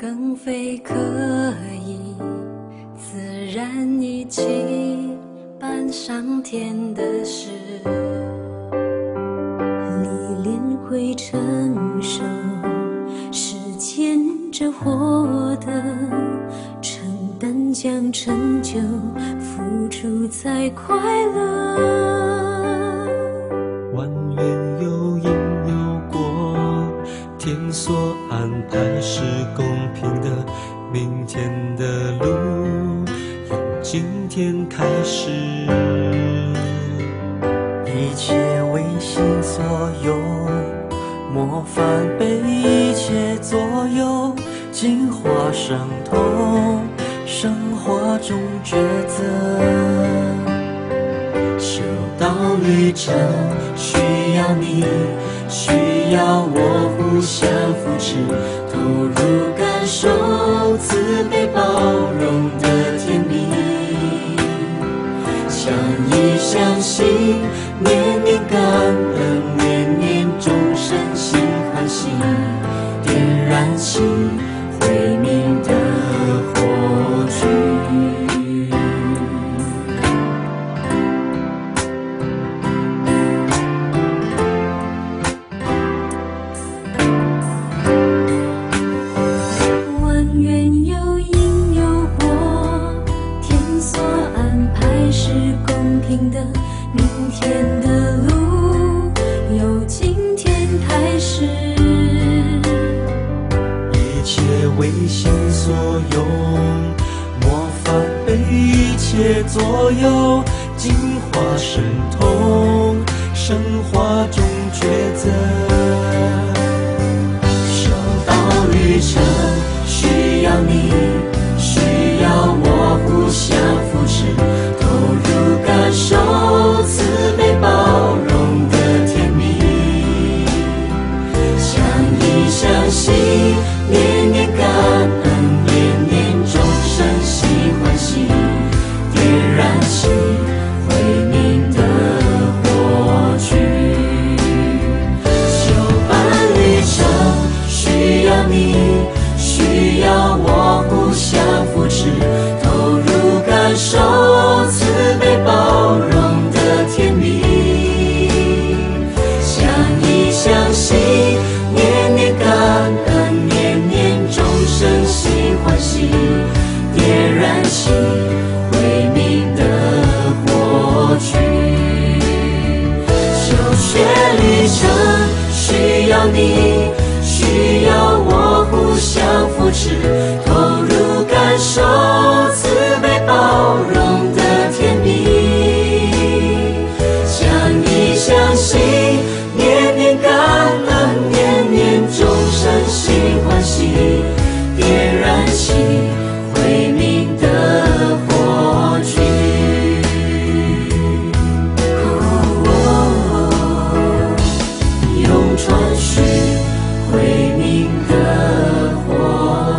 更非可以自然一起办上天的事，历练会成熟，时间这获得，承担将成就，付出才快乐。是公平的。明天的路由今天开始，一切为心所有，模范被一切左右，进化伤痛，生活中抉择。到旅程需要你，需要我互相扶持，投入感受慈悲包容的甜蜜。相依相惜，念念心所用，模范被一切左右，净化神通，神话中抉择。点燃起慧明的过去。修学旅程需要你，需要我互相扶持，许慧明的火。